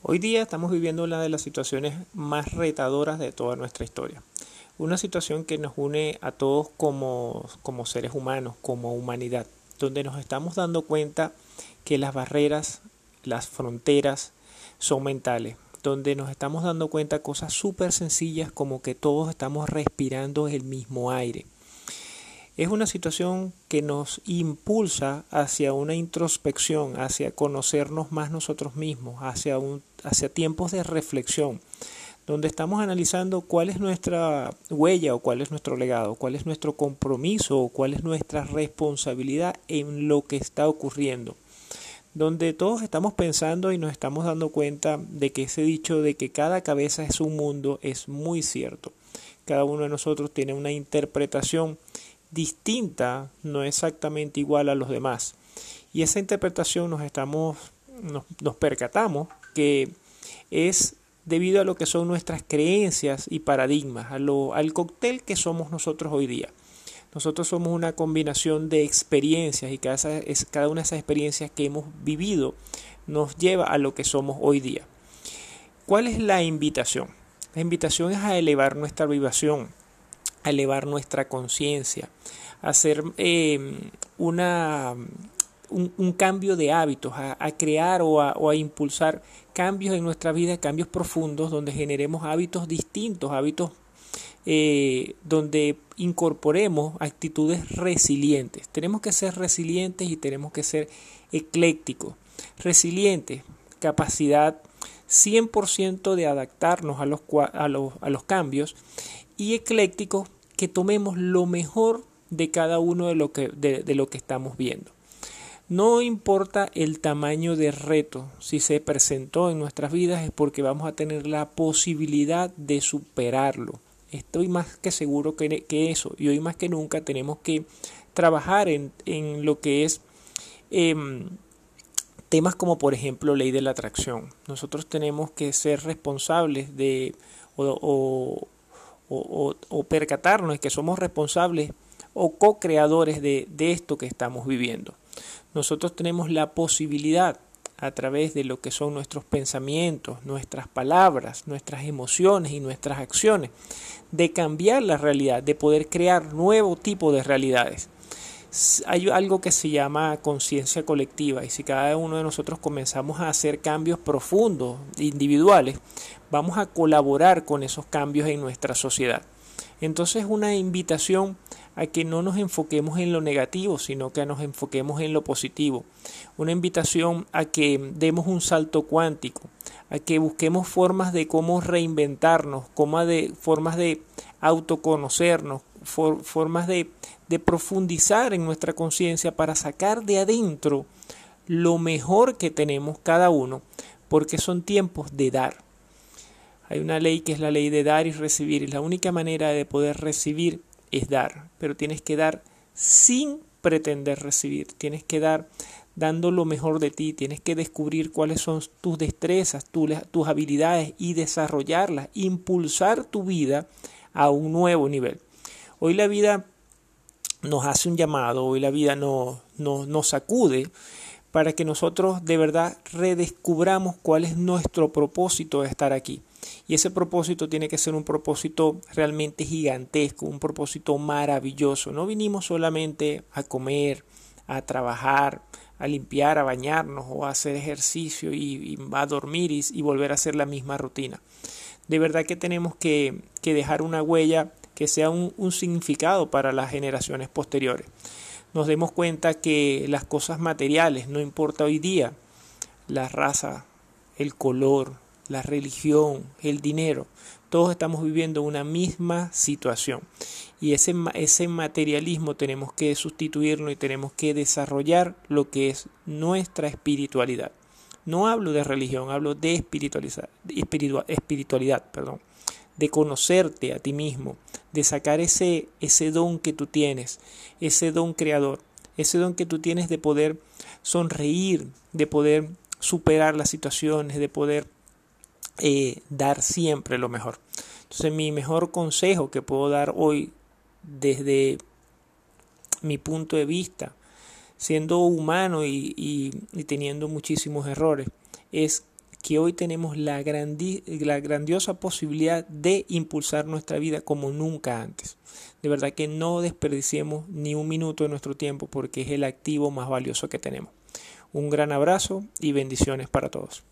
Hoy día estamos viviendo una de las situaciones más retadoras de toda nuestra historia. Una situación que nos une a todos como, como seres humanos, como humanidad, donde nos estamos dando cuenta que las barreras, las fronteras son mentales, donde nos estamos dando cuenta cosas súper sencillas como que todos estamos respirando el mismo aire es una situación que nos impulsa hacia una introspección, hacia conocernos más nosotros mismos, hacia, hacia tiempos de reflexión, donde estamos analizando cuál es nuestra huella o cuál es nuestro legado, cuál es nuestro compromiso o cuál es nuestra responsabilidad en lo que está ocurriendo donde todos estamos pensando y nos estamos dando cuenta de que ese dicho de que cada cabeza es un mundo es muy cierto. Cada uno de nosotros tiene una interpretación distinta, no exactamente igual a los demás. Y esa interpretación nos estamos, nos, percatamos que es debido a lo que son nuestras creencias y paradigmas, a lo, al cóctel que somos nosotros hoy día. Nosotros somos una combinación de experiencias y cada, cada una de esas experiencias que hemos vivido nos lleva a lo que somos hoy día. ¿Cuál es la invitación? La invitación es a elevar nuestra vibración, a elevar nuestra conciencia, a hacer em, una, un, cambio de hábitos, a, crear o a, impulsar cambios en nuestra vida, cambios profundos, donde generemos hábitos distintos, hábitos eh, donde incorporemos actitudes resilientes. Tenemos que ser resilientes y tenemos que ser eclécticos. Resilientes, capacidad 100% de adaptarnos a los, a los, a los cambios y eclécticos que tomemos lo mejor de cada uno de lo que, de, lo que estamos viendo. No importa el tamaño de reto, si se presentó en nuestras vidas es porque vamos a tener la posibilidad de superarlo. Estoy más que seguro que, que eso y hoy más que nunca tenemos que trabajar en, en lo que es em, temas como por ejemplo ley de la atracción. Nosotros tenemos que ser responsables de o, o, o, percatarnos de que somos responsables o co-creadores de, de esto que estamos viviendo. Nosotros tenemos la posibilidad a través de lo que son nuestros pensamientos, nuestras palabras, nuestras emociones y nuestras acciones, de cambiar la realidad, de poder crear nuevo tipo de realidades. Hay algo que se llama conciencia colectiva y si cada uno de nosotros comenzamos a hacer cambios profundos, individuales, vamos a colaborar con esos cambios en nuestra sociedad. Entonces una invitación a que no nos enfoquemos en lo negativo, sino que nos enfoquemos en lo positivo. Una invitación a que demos un salto cuántico, a que busquemos formas de cómo reinventarnos, como de, formas de autoconocernos, formas de, de profundizar en nuestra conciencia para sacar de adentro lo mejor que tenemos cada uno, porque son tiempos de dar. Hay una ley que es la ley de dar y recibir, y la única manera de poder recibir es dar, pero tienes que dar sin pretender recibir, tienes que dar dando lo mejor de ti, tienes que descubrir cuáles son tus destrezas, tus habilidades y desarrollarlas, impulsar tu vida a un nuevo nivel. Hoy la vida nos hace un llamado, hoy la vida nos, sacude para que nosotros de verdad redescubramos cuál es nuestro propósito de estar aquí. Y ese propósito tiene que ser un propósito realmente gigantesco, un propósito maravilloso. No vinimos solamente a comer, a trabajar, a limpiar, a bañarnos o a hacer ejercicio y, a dormir y, volver a hacer la misma rutina. De verdad que tenemos que, dejar una huella que sea un, significado para las generaciones posteriores. Nos demos cuenta que las cosas materiales, no importa hoy día, la raza, el color, la religión, el dinero, todos estamos viviendo una misma situación. Y ese, ese materialismo tenemos que sustituirlo y tenemos que desarrollar lo que es nuestra espiritualidad. No hablo de religión, hablo de espiritualidad, espiritualidad perdón, de conocerte a ti mismo, de sacar ese, ese don que tú tienes, ese don creador, ese don que tú tienes de poder sonreír, de poder superar las situaciones, de poder eh, dar siempre lo mejor. Entonces mi mejor consejo que puedo dar hoy desde mi punto de vista, siendo humano y, y, teniendo muchísimos errores, es que hoy tenemos la, la grandiosa posibilidad de impulsar nuestra vida como nunca antes. De verdad que no desperdiciemos ni un minuto de nuestro tiempo porque es el activo más valioso que tenemos. Un gran abrazo y bendiciones para todos.